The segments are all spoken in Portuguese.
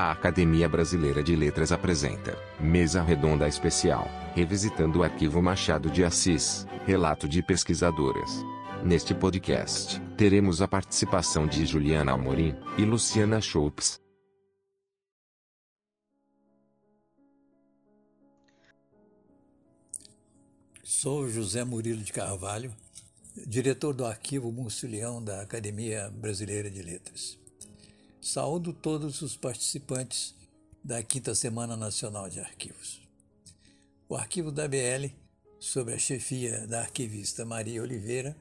A Academia Brasileira de Letras apresenta Mesa Redonda Especial, revisitando o arquivo Machado de Assis, relato de pesquisadoras. Neste podcast, teremos a participação de Juliana Amorim e Luciana Schultz. Sou José Murilo de Carvalho, diretor do arquivo Múcio Leão da Academia Brasileira de Letras. Saúdo todos os participantes da Quinta Semana Nacional de Arquivos. O arquivo da BL, sob a chefia da arquivista Maria Oliveira,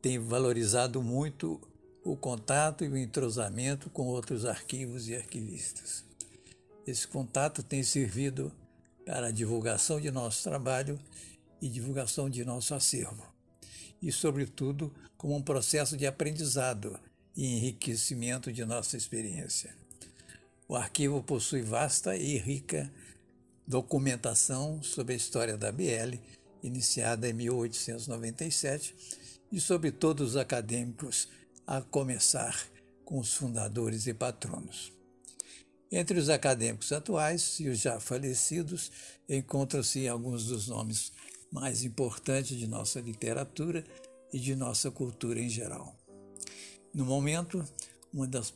tem valorizado muito o contato e o entrosamento com outros arquivos e arquivistas. Esse contato tem servido para a divulgação de nosso trabalho e divulgação de nosso acervo, e, sobretudo, como um processo de aprendizado e enriquecimento de nossa experiência. O arquivo possui vasta e rica documentação sobre a história da BL, iniciada em 1897, e sobre todos os acadêmicos, a começar com os fundadores e patronos. Entre os acadêmicos atuais e os já falecidos, encontram-se alguns dos nomes mais importantes de nossa literatura e de nossa cultura em geral. No momento, uma das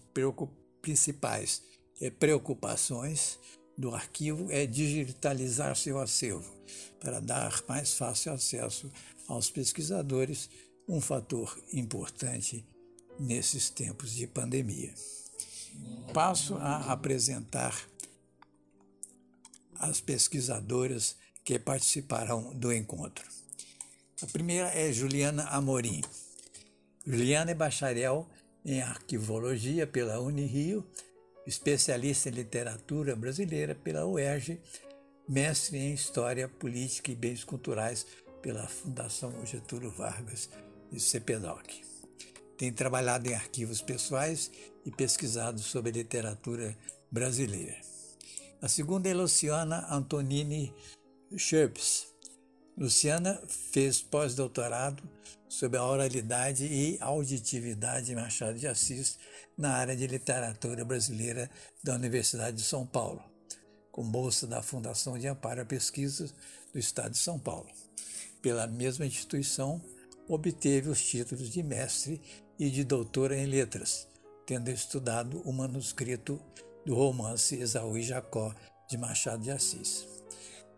principais eh, preocupações do arquivo é digitalizar seu acervo, para dar mais fácil acesso aos pesquisadores, um fator importante nesses tempos de pandemia. Passo a apresentar as pesquisadoras que participarão do encontro. A primeira é Juliana Amorim. Juliana é bacharel em arquivologia pela Unirio, especialista em literatura brasileira pela UERJ, mestre em História Política e Bens Culturais pela Fundação Getúlio Vargas e CPDOC. Tem trabalhado em arquivos pessoais e pesquisado sobre literatura brasileira. A segunda é Luciana Antonini Scherps. Luciana fez pós-doutorado sobre a oralidade e auditividade de Machado de Assis na área de literatura brasileira da Universidade de São Paulo, com bolsa da Fundação de Amparo à Pesquisa do Estado de São Paulo. Pela mesma instituição, obteve os títulos de mestre e de doutora em letras, tendo estudado o manuscrito do romance Esaú e Jacó de Machado de Assis.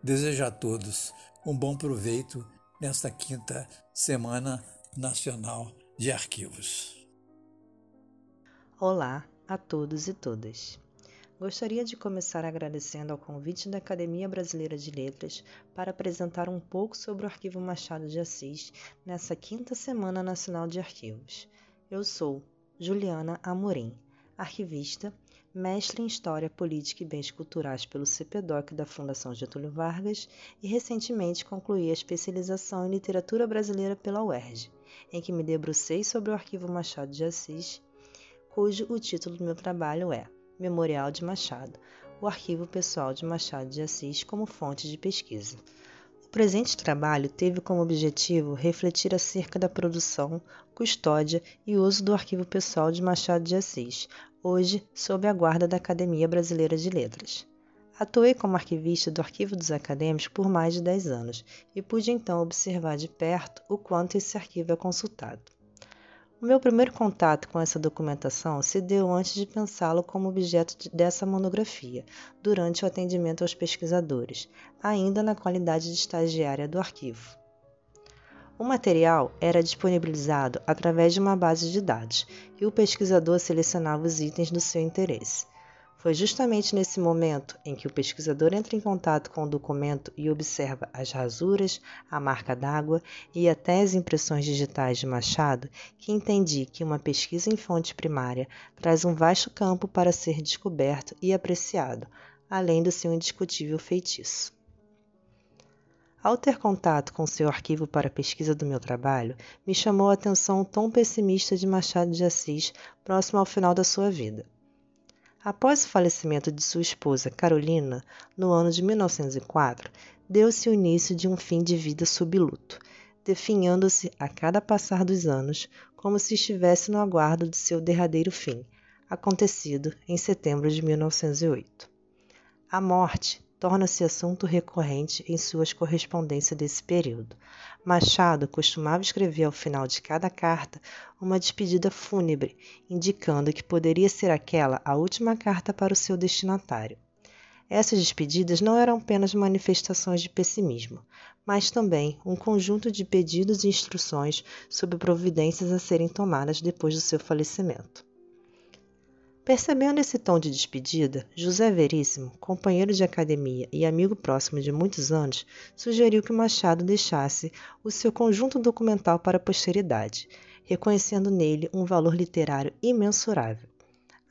Desejo a todos um bom proveito nesta quinta Semana Nacional de Arquivos. Olá a todos e todas. Gostaria de começar agradecendo ao convite da Academia Brasileira de Letras para apresentar um pouco sobre o Arquivo Machado de Assis nessa quinta Semana Nacional de Arquivos. Eu sou Juliana Amorim, arquivista mestre em História, Política e Bens Culturais pelo CPDOC da Fundação Getúlio Vargas e recentemente concluí a especialização em Literatura Brasileira pela UERJ, em que me debrucei sobre o Arquivo Machado de Assis, cujo o título do meu trabalho é Memorial de Machado, o arquivo pessoal de Machado de Assis como fonte de pesquisa. O presente trabalho teve como objetivo refletir acerca da produção, custódia e uso do arquivo pessoal de Machado de Assis, hoje sob a guarda da Academia Brasileira de Letras. Atuei como arquivista do Arquivo dos Acadêmicos por mais de 10 anos e pude então observar de perto o quanto esse arquivo é consultado. O meu primeiro contato com essa documentação se deu antes de pensá-lo como objeto dessa monografia, durante o atendimento aos pesquisadores, ainda na qualidade de estagiária do arquivo. O material era disponibilizado através de uma base de dados e o pesquisador selecionava os itens do seu interesse. Foi justamente nesse momento em que o pesquisador entra em contato com o documento e observa as rasuras, a marca d'água e até as impressões digitais de Machado que entendi que uma pesquisa em fonte primária traz um vasto campo para ser descoberto e apreciado, além do seu indiscutível feitiço. Ao ter contato com seu arquivo para pesquisa do meu trabalho, me chamou a atenção o tom pessimista de Machado de Assis próximo ao final da sua vida. Após o falecimento de sua esposa Carolina, no ano de 1904, deu-se o início de um fim de vida sob luto, definhando-se a cada passar dos anos como se estivesse no aguardo de seu derradeiro fim, acontecido em setembro de 1908. A morte torna-se assunto recorrente em suas correspondências desse período. Machado costumava escrever ao final de cada carta uma despedida fúnebre, indicando que poderia ser aquela a última carta para o seu destinatário. Essas despedidas não eram apenas manifestações de pessimismo, mas também um conjunto de pedidos e instruções sobre providências a serem tomadas depois do seu falecimento. Percebendo esse tom de despedida, José Veríssimo, companheiro de academia e amigo próximo de muitos anos, sugeriu que Machado deixasse o seu conjunto documental para a posteridade, reconhecendo nele um valor literário imensurável.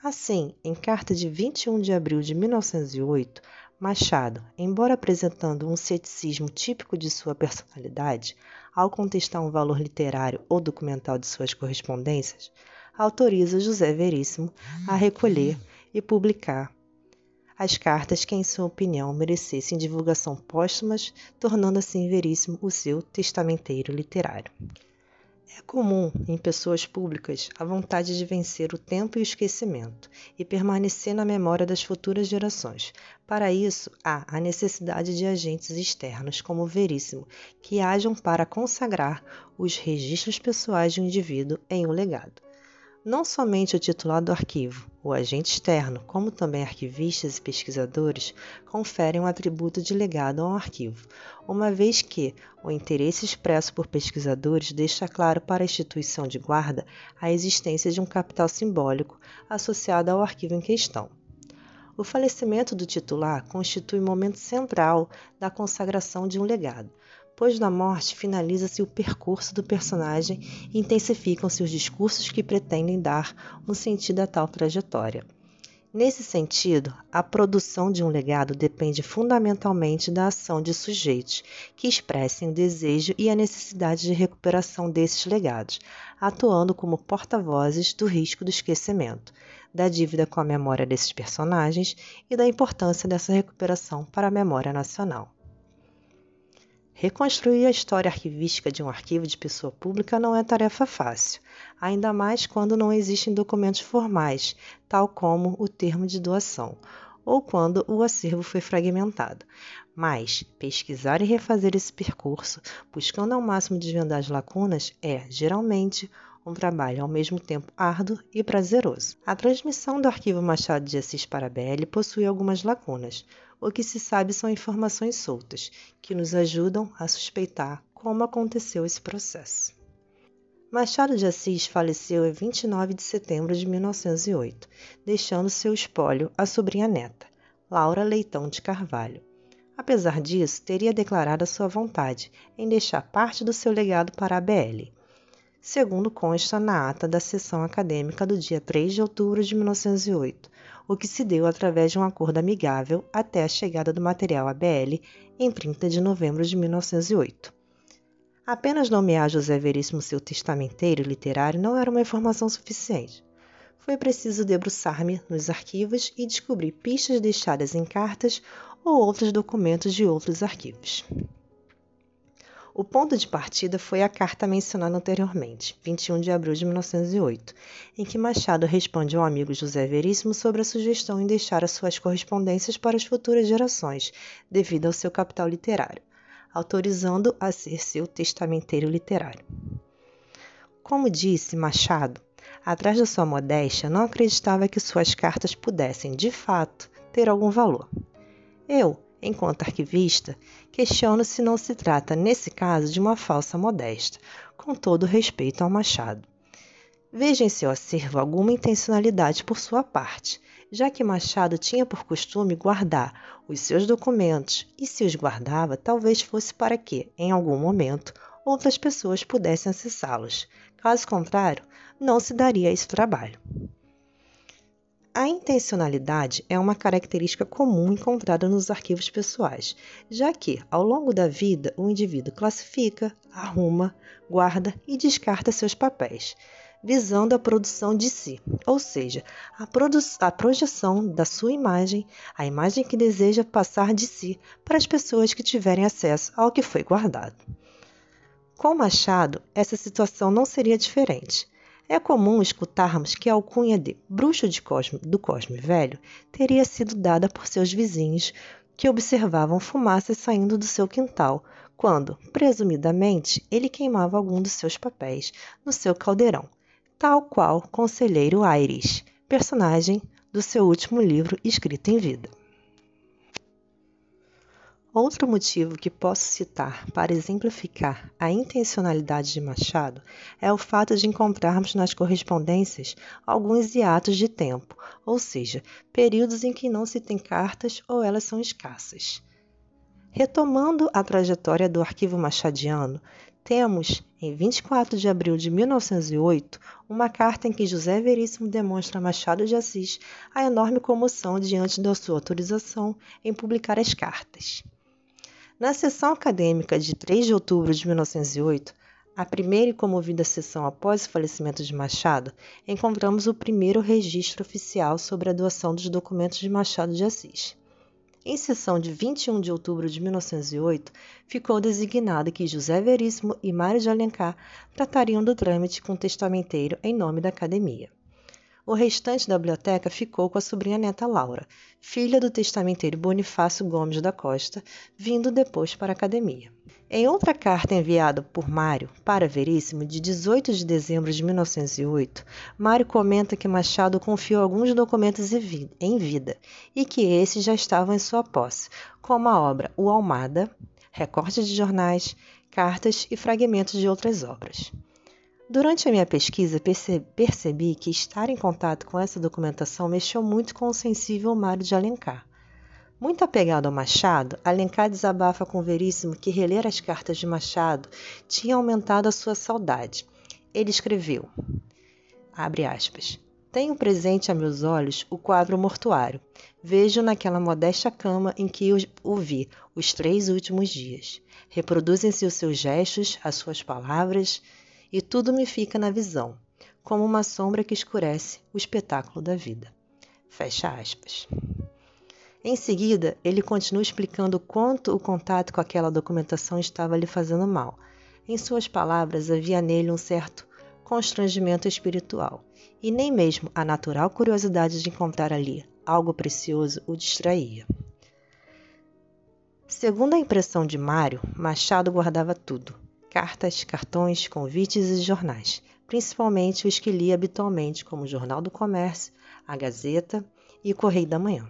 Assim, em carta de 21 de abril de 1908, Machado, embora apresentando um ceticismo típico de sua personalidade, ao contestar um valor literário ou documental de suas correspondências, autoriza José Veríssimo a recolher e publicar as cartas que, em sua opinião, merecessem divulgação póstuma, tornando assim Veríssimo o seu testamenteiro literário. É comum em pessoas públicas a vontade de vencer o tempo e o esquecimento e permanecer na memória das futuras gerações. Para isso, há a necessidade de agentes externos, como Veríssimo, que hajam para consagrar os registros pessoais de um indivíduo em um legado. Não somente o titular do arquivo, o agente externo, como também arquivistas e pesquisadores, conferem um atributo de legado ao arquivo, uma vez que o interesse expresso por pesquisadores deixa claro para a instituição de guarda a existência de um capital simbólico associado ao arquivo em questão. O falecimento do titular constitui momento central da consagração de um legado, Depois da morte, finaliza-se o percurso do personagem e intensificam-se os discursos que pretendem dar um sentido a tal trajetória. Nesse sentido, a produção de um legado depende fundamentalmente da ação de sujeitos que expressem o desejo e a necessidade de recuperação desses legados, atuando como porta-vozes do risco do esquecimento, da dívida com a memória desses personagens e da importância dessa recuperação para a memória nacional. Reconstruir a história arquivística de um arquivo de pessoa pública não é tarefa fácil, ainda mais quando não existem documentos formais, tal como o termo de doação, ou quando o acervo foi fragmentado. Mas pesquisar e refazer esse percurso, buscando ao máximo desvendar as lacunas, é, geralmente, um trabalho ao mesmo tempo árduo e prazeroso. A transmissão do arquivo Machado de Assis para a BL possui algumas lacunas. O que se sabe são informações soltas, que nos ajudam a suspeitar como aconteceu esse processo. Machado de Assis faleceu em 29 de setembro de 1908, deixando seu espólio à sobrinha neta, Laura Leitão de Carvalho. Apesar disso, teria declarado a sua vontade em deixar parte do seu legado para a BL segundo consta na ata da sessão acadêmica do dia 3 de outubro de 1908, o que se deu através de um acordo amigável até a chegada do material ABL em 30 de novembro de 1908. Apenas nomear José Veríssimo seu testamenteiro literário não era uma informação suficiente. Foi preciso debruçar-me nos arquivos e descobrir pistas deixadas em cartas ou outros documentos de outros arquivos. O ponto de partida foi a carta mencionada anteriormente, 21 de abril de 1908, em que Machado responde ao amigo José Veríssimo sobre a sugestão em deixar as suas correspondências para as futuras gerações, devido ao seu capital literário, autorizando a ser seu testamenteiro literário. Como disse Machado, atrás da sua modéstia, não acreditava que suas cartas pudessem, de fato, ter algum valor. Eu, enquanto arquivista, questiono se não se trata, nesse caso, de uma falsa modéstia, com todo respeito ao Machado. Veja em seu acervo alguma intencionalidade por sua parte, já que Machado tinha por costume guardar os seus documentos e, se os guardava, talvez fosse para que, em algum momento, outras pessoas pudessem acessá-los. Caso contrário, não se daria esse trabalho. A intencionalidade é uma característica comum encontrada nos arquivos pessoais, já que, ao longo da vida, o indivíduo classifica, arruma, guarda e descarta seus papéis, visando a produção de si, ou seja, a, a projeção da sua imagem, a imagem que deseja passar de si para as pessoas que tiverem acesso ao que foi guardado. Com Machado, essa situação não seria diferente. É comum escutarmos que a alcunha de bruxo de Cosme, do Cosme Velho teria sido dada por seus vizinhos que observavam fumaças saindo do seu quintal, quando, presumidamente, ele queimava algum dos seus papéis no seu caldeirão, tal qual Conselheiro Aires, personagem do seu último livro escrito em vida. Outro motivo que posso citar para exemplificar a intencionalidade de Machado é o fato de encontrarmos nas correspondências alguns hiatos de tempo, ou seja, períodos em que não se tem cartas ou elas são escassas. Retomando a trajetória do arquivo machadiano, temos, em 24 de abril de 1908, uma carta em que José Veríssimo demonstra a Machado de Assis a enorme comoção diante da sua autorização em publicar as cartas. Na sessão acadêmica de 3 de outubro de 1908, a primeira e comovida sessão após o falecimento de Machado, encontramos o primeiro registro oficial sobre a doação dos documentos de Machado de Assis. Em sessão de 21 de outubro de 1908, ficou designado que José Veríssimo e Mário de Alencar tratariam do trâmite com o testamenteiro em nome da Academia. O restante da biblioteca ficou com a sobrinha neta Laura, filha do testamenteiro Bonifácio Gomes da Costa, vindo depois para a academia. Em outra carta enviada por Mário para Veríssimo, de 18 de dezembro de 1908, Mário comenta que Machado confiou alguns documentos em vida e que esses já estavam em sua posse, como a obra O Almada, recortes de jornais, cartas e fragmentos de outras obras. Durante a minha pesquisa, percebi que estar em contato com essa documentação mexeu muito com o sensível Mário de Alencar. Muito apegado ao Machado, Alencar desabafa com Veríssimo que reler as cartas de Machado tinha aumentado a sua saudade. Ele escreveu, aspas, tenho presente a meus olhos o quadro mortuário. Vejo naquela modesta cama em que o vi os três últimos dias. Reproduzem-se os seus gestos, as suas palavras, e tudo me fica na visão, como uma sombra que escurece o espetáculo da vida. Fecha aspas. Em seguida, ele continua explicando quanto o contato com aquela documentação estava lhe fazendo mal. Em suas palavras, havia nele um certo constrangimento espiritual, e nem mesmo a natural curiosidade de encontrar ali algo precioso o distraía. Segundo a impressão de Mário, Machado guardava tudo, cartas, cartões, convites e jornais, principalmente os que lia habitualmente, como o Jornal do Comércio, a Gazeta e o Correio da Manhã.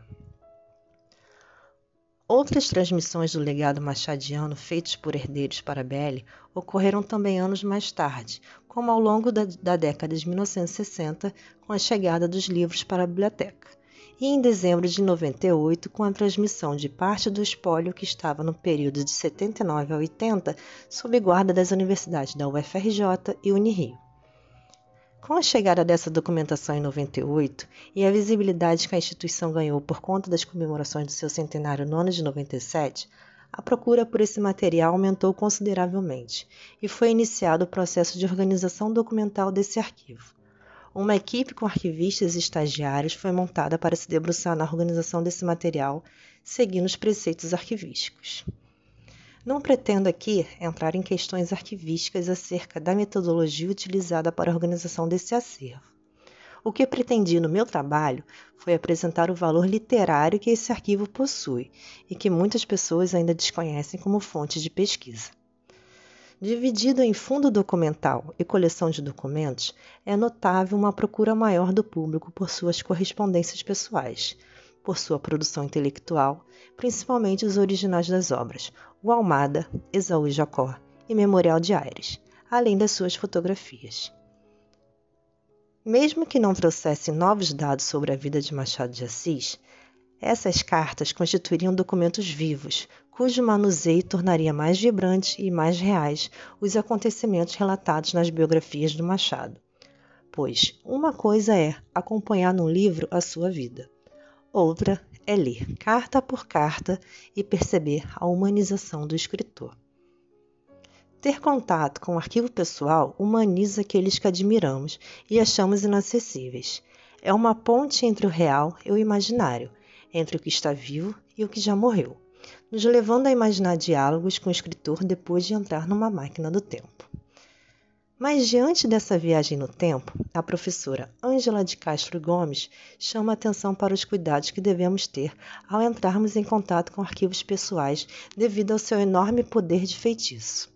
Outras transmissões do legado machadiano feitos por herdeiros para Belli ocorreram também anos mais tarde, como ao longo da, da década de 1960, com a chegada dos livros para a biblioteca e em dezembro de 98 com a transmissão de parte do espólio que estava no período de 79 a 80 sob guarda das universidades da UFRJ e Unirio. Com a chegada dessa documentação em 98 e a visibilidade que a instituição ganhou por conta das comemorações do seu centenário no ano de 97, a procura por esse material aumentou consideravelmente e foi iniciado o processo de organização documental desse arquivo. Uma equipe com arquivistas e estagiários foi montada para se debruçar na organização desse material, seguindo os preceitos arquivísticos. Não pretendo aqui entrar em questões arquivísticas acerca da metodologia utilizada para a organização desse acervo. O que pretendi no meu trabalho foi apresentar o valor literário que esse arquivo possui e que muitas pessoas ainda desconhecem como fonte de pesquisa. Dividido em fundo documental e coleção de documentos, é notável uma procura maior do público por suas correspondências pessoais, por sua produção intelectual, principalmente os originais das obras, o Almada, Esaú e Jacó e Memorial de Aires, além das suas fotografias. Mesmo que não trouxesse novos dados sobre a vida de Machado de Assis, essas cartas constituiriam documentos vivos, cujo manuseio tornaria mais vibrantes e mais reais os acontecimentos relatados nas biografias do Machado. Pois uma coisa é acompanhar num livro a sua vida, outra é ler carta por carta e perceber a humanização do escritor. Ter contato com o arquivo pessoal humaniza aqueles que admiramos e achamos inacessíveis. É uma ponte entre o real e o imaginário, entre o que está vivo e o que já morreu, nos levando a imaginar diálogos com o escritor depois de entrar numa máquina do tempo. Mas diante dessa viagem no tempo, a professora Ângela de Castro Gomes chama atenção para os cuidados que devemos ter ao entrarmos em contato com arquivos pessoais devido ao seu enorme poder de feitiço.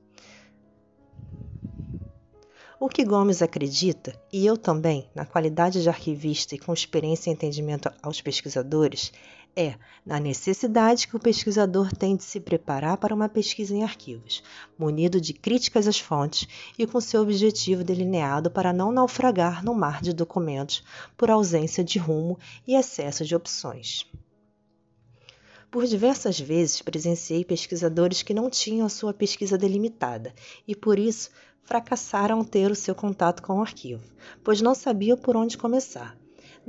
O que Gomes acredita, e eu também, na qualidade de arquivista e com experiência e entendimento aos pesquisadores, é na necessidade que o pesquisador tem de se preparar para uma pesquisa em arquivos, munido de críticas às fontes e com seu objetivo delineado para não naufragar no mar de documentos por ausência de rumo e excesso de opções. Por diversas vezes presenciei pesquisadores que não tinham a sua pesquisa delimitada e, por isso, fracassaram ter o seu contato com o arquivo, pois não sabiam por onde começar.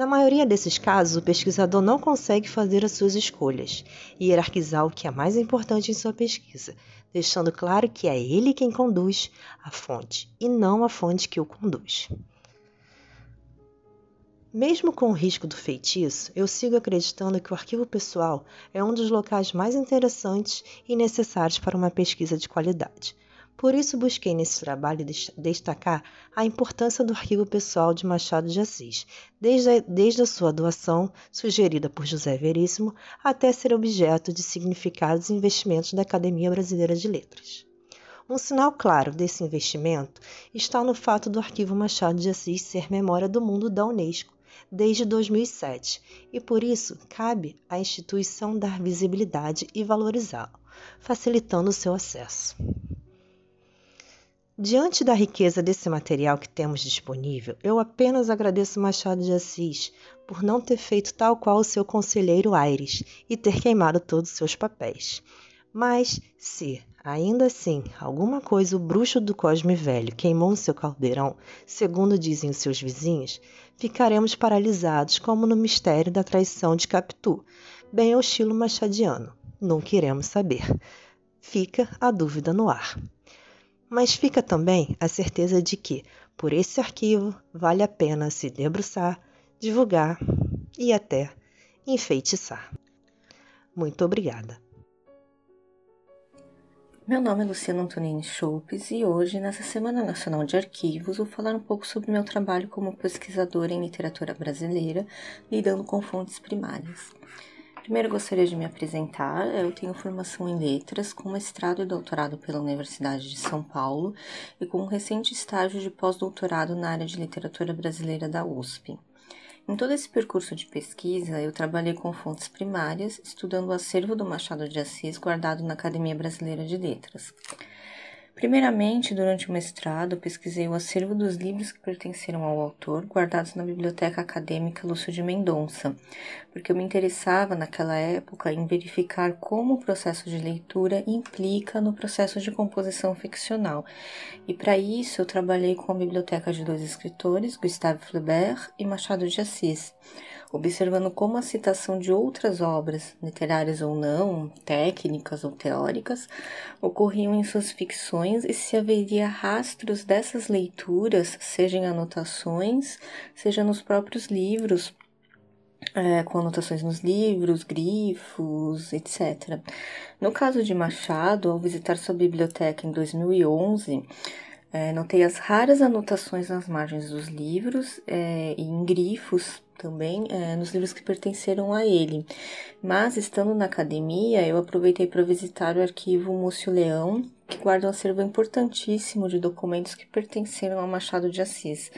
Na maioria desses casos, o pesquisador não consegue fazer as suas escolhas e hierarquizar o que é mais importante em sua pesquisa, deixando claro que é ele quem conduz a fonte e não a fonte que o conduz. Mesmo com o risco do feitiço, eu sigo acreditando que o arquivo pessoal é um dos locais mais interessantes e necessários para uma pesquisa de qualidade. Por isso, busquei nesse trabalho destacar a importância do arquivo pessoal de Machado de Assis, desde a, desde a sua doação, sugerida por José Veríssimo, até ser objeto de significados e investimentos da Academia Brasileira de Letras. Um sinal claro desse investimento está no fato do Arquivo Machado de Assis ser memória do mundo da Unesco desde 2007 e, por isso, cabe à instituição dar visibilidade e valorizá-lo, facilitando o seu acesso. Diante da riqueza desse material que temos disponível, eu apenas agradeço Machado de Assis por não ter feito tal qual o seu conselheiro Aires e ter queimado todos os seus papéis. Mas se, ainda assim, alguma coisa o bruxo do Cosme Velho queimou no seu caldeirão, segundo dizem os seus vizinhos, ficaremos paralisados como no mistério da traição de Capitu, bem ao estilo machadiano. Não queremos saber. Fica a dúvida no ar. Mas fica também a certeza de que, por esse arquivo, vale a pena se debruçar, divulgar e até enfeitiçar. Muito obrigada. Meu nome é Luciana Antonini Choupes e hoje, nessa Semana Nacional de Arquivos, vou falar um pouco sobre meu trabalho como pesquisadora em literatura brasileira, lidando com fontes primárias. Primeiro gostaria de me apresentar. Eu tenho formação em letras, com mestrado e doutorado pela Universidade de São Paulo e com um recente estágio de pós-doutorado na área de literatura brasileira da USP. Em todo esse percurso de pesquisa, eu trabalhei com fontes primárias, estudando o acervo do Machado de Assis guardado na Academia Brasileira de Letras. Primeiramente, durante o mestrado, pesquisei o acervo dos livros que pertenceram ao autor, guardados na Biblioteca Acadêmica Lúcio de Mendonça, porque eu me interessava naquela época em verificar como o processo de leitura implica no processo de composição ficcional. E para isso eu trabalhei com a biblioteca de dois escritores, Gustave Flaubert e Machado de Assis observando como a citação de outras obras, literárias ou não, técnicas ou teóricas, ocorriam em suas ficções e se haveria rastros dessas leituras, seja em anotações, seja nos próprios livros, é, com anotações nos livros, grifos, etc. No caso de Machado, ao visitar sua biblioteca em 2011, é, notei as raras anotações nas margens dos livros é, e em grifos também é, nos livros que pertenceram a ele. Mas, estando na academia, eu aproveitei para visitar o arquivo Múcio Leão, que guarda um acervo importantíssimo de documentos que pertenceram ao Machado de Assis,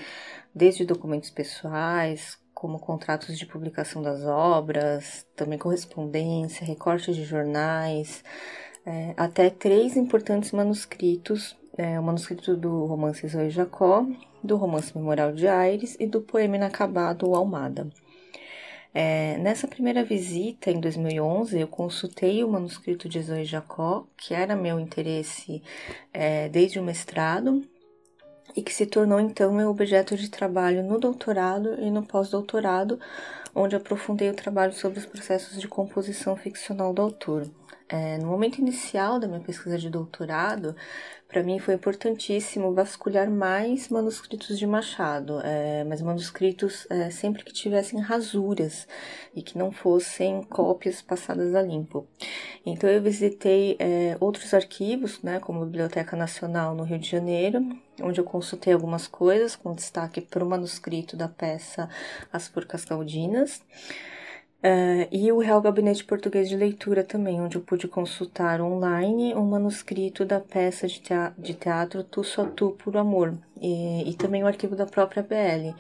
desde documentos pessoais, como contratos de publicação das obras, também correspondência, recortes de jornais, é, até três importantes manuscritos é, o manuscrito do romance Zoe Jacó, do romance Memorial de Aires e do poema inacabado Almada. É, nessa primeira visita, em 2011, eu consultei o manuscrito de Zoe Jacó, que era meu interesse é, desde o mestrado, e que se tornou então meu objeto de trabalho no doutorado e no pós-doutorado, onde aprofundei o trabalho sobre os processos de composição ficcional do autor. É, no momento inicial da minha pesquisa de doutorado, para mim foi importantíssimo vasculhar mais manuscritos de Machado, é, mas manuscritos é, sempre que tivessem rasuras e que não fossem cópias passadas a limpo. Então eu visitei é, outros arquivos, né, como a Biblioteca Nacional no Rio de Janeiro, onde eu consultei algumas coisas, com destaque para o manuscrito da peça As Porcas Caldinas. Uh, e o Real Gabinete Português de Leitura também, onde eu pude consultar online um manuscrito da peça de, teatro, de teatro Tu Só Tu Por Amor, e, e também o arquivo da própria BL,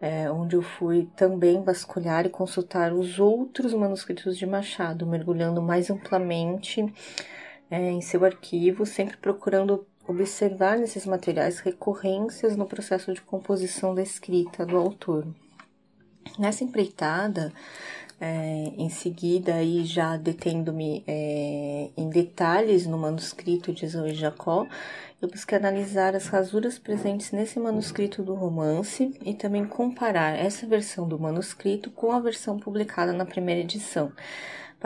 é, onde eu fui também vasculhar e consultar os outros manuscritos de Machado, mergulhando mais amplamente é, em seu arquivo, sempre procurando observar nesses materiais recorrências no processo de composição da escrita do autor. Nessa empreitada, é, em seguida, aí já detendo-me é, em detalhes no manuscrito de Zoe Jacó, eu busquei analisar as rasuras presentes nesse manuscrito do romance e também comparar essa versão do manuscrito com a versão publicada na primeira edição,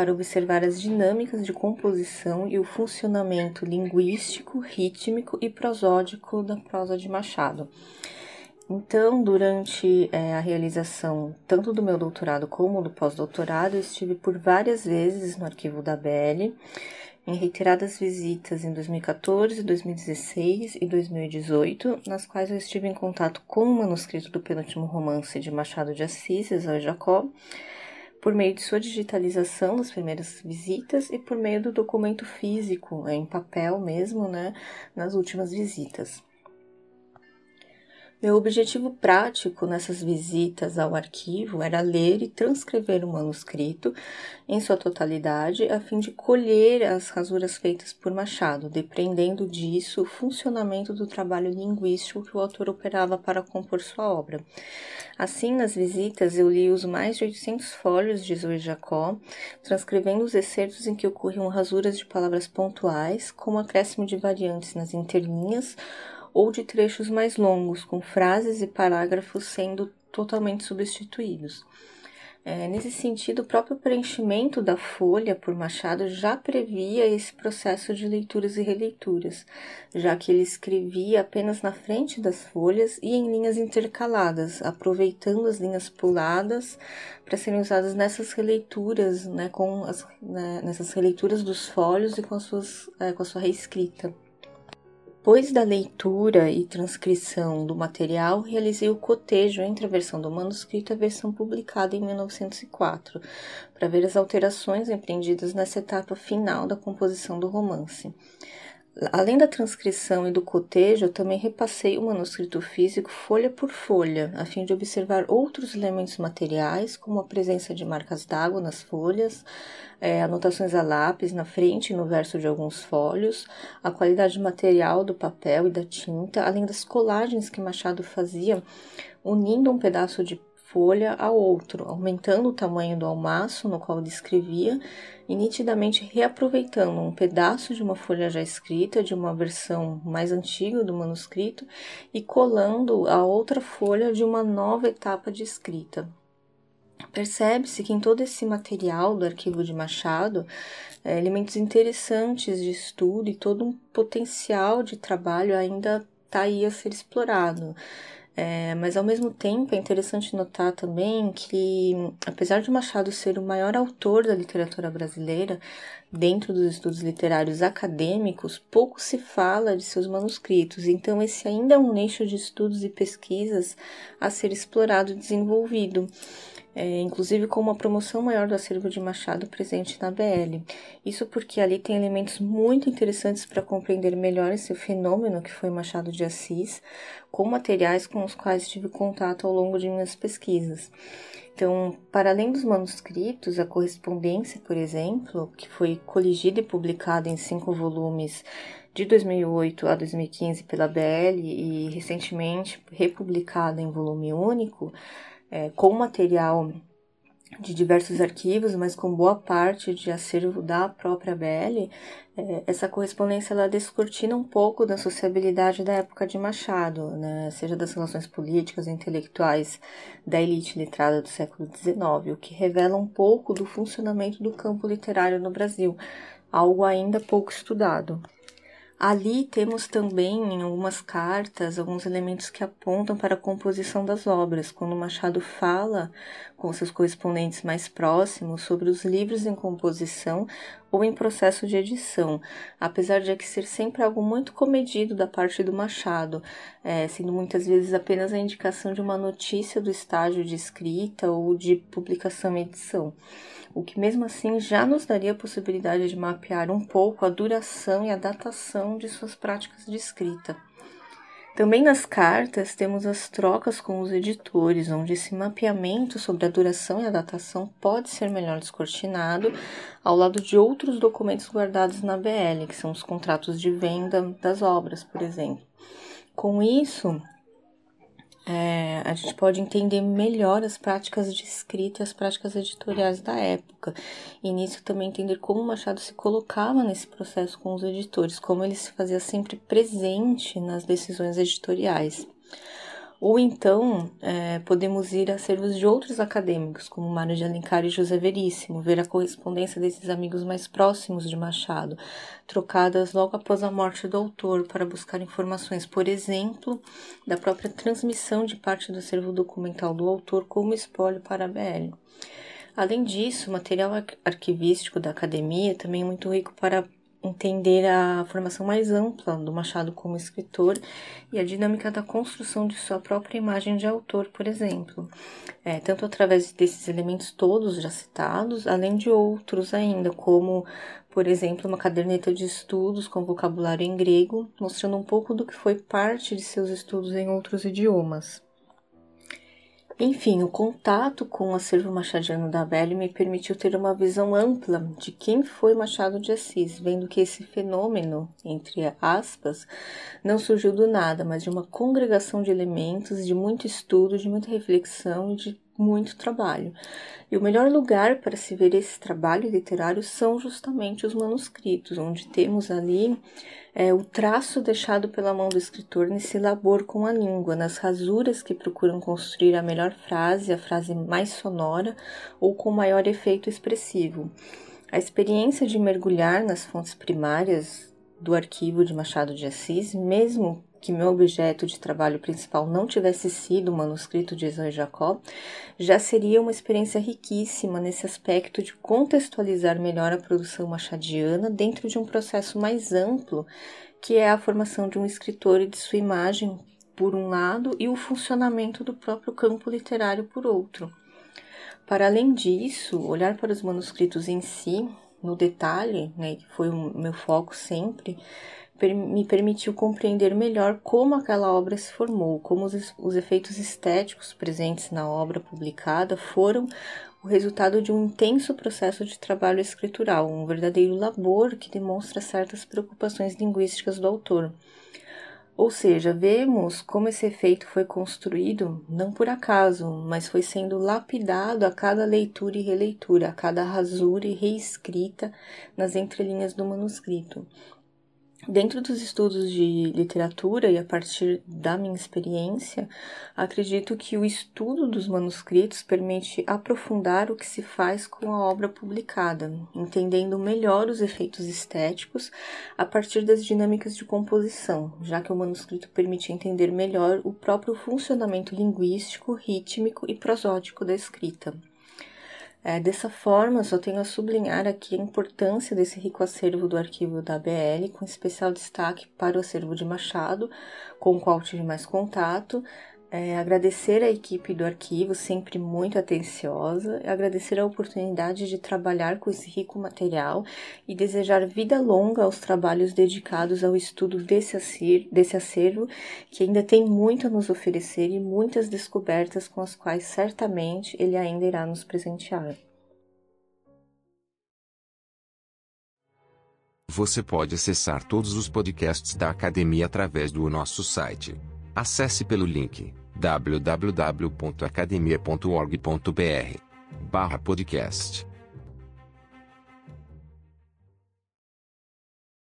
para observar as dinâmicas de composição e o funcionamento linguístico, rítmico e prosódico da prosa de Machado. Então, durante é, a realização tanto do meu doutorado como do pós-doutorado, eu estive por várias vezes no arquivo da BL, em reiteradas visitas em 2014, 2016 e 2018, nas quais eu estive em contato com o manuscrito do penúltimo romance de Machado de Assis, Exói Jacó, por meio de sua digitalização nas primeiras visitas e por meio do documento físico, em papel mesmo, né, nas últimas visitas. Meu objetivo prático nessas visitas ao arquivo era ler e transcrever o manuscrito em sua totalidade, a fim de colher as rasuras feitas por Machado, depreendendo disso o funcionamento do trabalho linguístico que o autor operava para compor sua obra. Assim, nas visitas, eu li os mais de 800 fólios de Zoe Jacó, transcrevendo os excertos em que ocorriam rasuras de palavras pontuais, como acréscimo de variantes nas interlinhas ou de trechos mais longos, com frases e parágrafos sendo totalmente substituídos. É, nesse sentido, o próprio preenchimento da folha por Machado já previa esse processo de leituras e releituras, já que ele escrevia apenas na frente das folhas e em linhas intercaladas, aproveitando as linhas puladas para serem usadas nessas releituras, né, com as, né, nessas releituras dos folhos e com, suas, é, com a sua reescrita. Depois da leitura e transcrição do material, realizei o cotejo entre a versão do manuscrito e a versão publicada em 1904, para ver as alterações empreendidas nessa etapa final da composição do romance. Além da transcrição e do cotejo, eu também repassei o manuscrito físico folha por folha, a fim de observar outros elementos materiais, como a presença de marcas d'água nas folhas, é, anotações a lápis na frente e no verso de alguns folhos, a qualidade material do papel e da tinta, além das colagens que Machado fazia, unindo um pedaço de folha a outro, aumentando o tamanho do almaço no qual descrevia e nitidamente reaproveitando um pedaço de uma folha já escrita, de uma versão mais antiga do manuscrito, e colando a outra folha de uma nova etapa de escrita. Percebe-se que em todo esse material do arquivo de Machado, é, elementos interessantes de estudo e todo um potencial de trabalho ainda está aí a ser explorado. É, mas ao mesmo tempo é interessante notar também que, apesar de Machado ser o maior autor da literatura brasileira, dentro dos estudos literários acadêmicos, pouco se fala de seus manuscritos, então esse ainda é um nicho de estudos e pesquisas a ser explorado e desenvolvido é, inclusive com uma promoção maior do acervo de Machado presente na BL. Isso porque ali tem elementos muito interessantes para compreender melhor esse fenômeno que foi Machado de Assis, com materiais com os quais tive contato ao longo de minhas pesquisas. Então, para além dos manuscritos, a correspondência, por exemplo, que foi coligida e publicada em cinco volumes de 2008 a 2015 pela BL e recentemente republicada em volume único, é, com material de diversos arquivos, mas com boa parte de acervo da própria BL, é, essa correspondência ela descortina um pouco da sociabilidade da época de Machado, né, seja das relações políticas e intelectuais da elite letrada do século XIX, o que revela um pouco do funcionamento do campo literário no Brasil, algo ainda pouco estudado. Ali temos também, em algumas cartas, alguns elementos que apontam para a composição das obras, quando Machado fala com seus correspondentes mais próximos sobre os livros em composição ou em processo de edição, apesar de ser sempre algo muito comedido da parte do Machado, é, sendo muitas vezes apenas a indicação de uma notícia do estágio de escrita ou de publicação e edição, o que mesmo assim já nos daria a possibilidade de mapear um pouco a duração e a datação de suas práticas de escrita. Também nas cartas temos as trocas com os editores, onde esse mapeamento sobre a duração e a datação pode ser melhor descortinado ao lado de outros documentos guardados na BL, que são os contratos de venda das obras, por exemplo. Com isso, é, a gente pode entender melhor as práticas de escrita e as práticas editoriais da época. E nisso também entender como Machado se colocava nesse processo com os editores, como ele se fazia sempre presente nas decisões editoriais. Ou então, é, podemos ir a acervos de outros acadêmicos, como Mário de Alencar e José Veríssimo, ver a correspondência desses amigos mais próximos de Machado, trocadas logo após a morte do autor, para buscar informações, por exemplo, da própria transmissão de parte do acervo documental do autor como espólio para a. Além disso, o material arquivístico da academia também é muito rico para entender a formação mais ampla do Machado como escritor e a dinâmica da construção de sua própria imagem de autor, por exemplo, é, tanto através desses elementos todos já citados, além de outros ainda, como, por exemplo, uma caderneta de estudos com vocabulário em grego, mostrando um pouco do que foi parte de seus estudos em outros idiomas. Enfim, o contato com o acervo machadiano da Belli me permitiu ter uma visão ampla de quem foi Machado de Assis, vendo que esse fenômeno, entre aspas, não surgiu do nada, mas de uma congregação de elementos, de muito estudo, de muita reflexão e de muito trabalho. E o melhor lugar para se ver esse trabalho literário são justamente os manuscritos, onde temos ali é, o traço deixado pela mão do escritor nesse labor com a língua, nas rasuras que procuram construir a melhor frase, a frase mais sonora ou com maior efeito expressivo. A experiência de mergulhar nas fontes primárias do arquivo de Machado de Assis, mesmo que meu objeto de trabalho principal não tivesse sido o manuscrito de Isaac Jacó, já seria uma experiência riquíssima nesse aspecto de contextualizar melhor a produção machadiana dentro de um processo mais amplo, que é a formação de um escritor e de sua imagem, por um lado, e o funcionamento do próprio campo literário, por outro. Para além disso, olhar para os manuscritos em si, no detalhe, né, que foi o meu foco sempre, me permitiu compreender melhor como aquela obra se formou, como os, os efeitos estéticos presentes na obra publicada foram o resultado de um intenso processo de trabalho escritural, um verdadeiro labor que demonstra certas preocupações linguísticas do autor. Ou seja, vemos como esse efeito foi construído não por acaso, mas foi sendo lapidado a cada leitura e releitura, a cada rasura e reescrita nas entrelinhas do manuscrito. Dentro dos estudos de literatura e a partir da minha experiência, acredito que o estudo dos manuscritos permite aprofundar o que se faz com a obra publicada, entendendo melhor os efeitos estéticos a partir das dinâmicas de composição, já que o manuscrito permite entender melhor o próprio funcionamento linguístico, rítmico e prosódico da escrita. É, dessa forma, só tenho a sublinhar aqui a importância desse rico acervo do arquivo da ABL, com especial destaque para o acervo de Machado, com o qual tive mais contato, é, agradecer a equipe do arquivo, sempre muito atenciosa, agradecer a oportunidade de trabalhar com esse rico material e desejar vida longa aos trabalhos dedicados ao estudo desse desse acervo que ainda tem muito a nos oferecer e muitas descobertas com as quais certamente ele ainda irá nos presentear. Você pode acessar todos os podcasts da academia através do nosso site. Acesse pelo link www.academia.org.br barra podcast.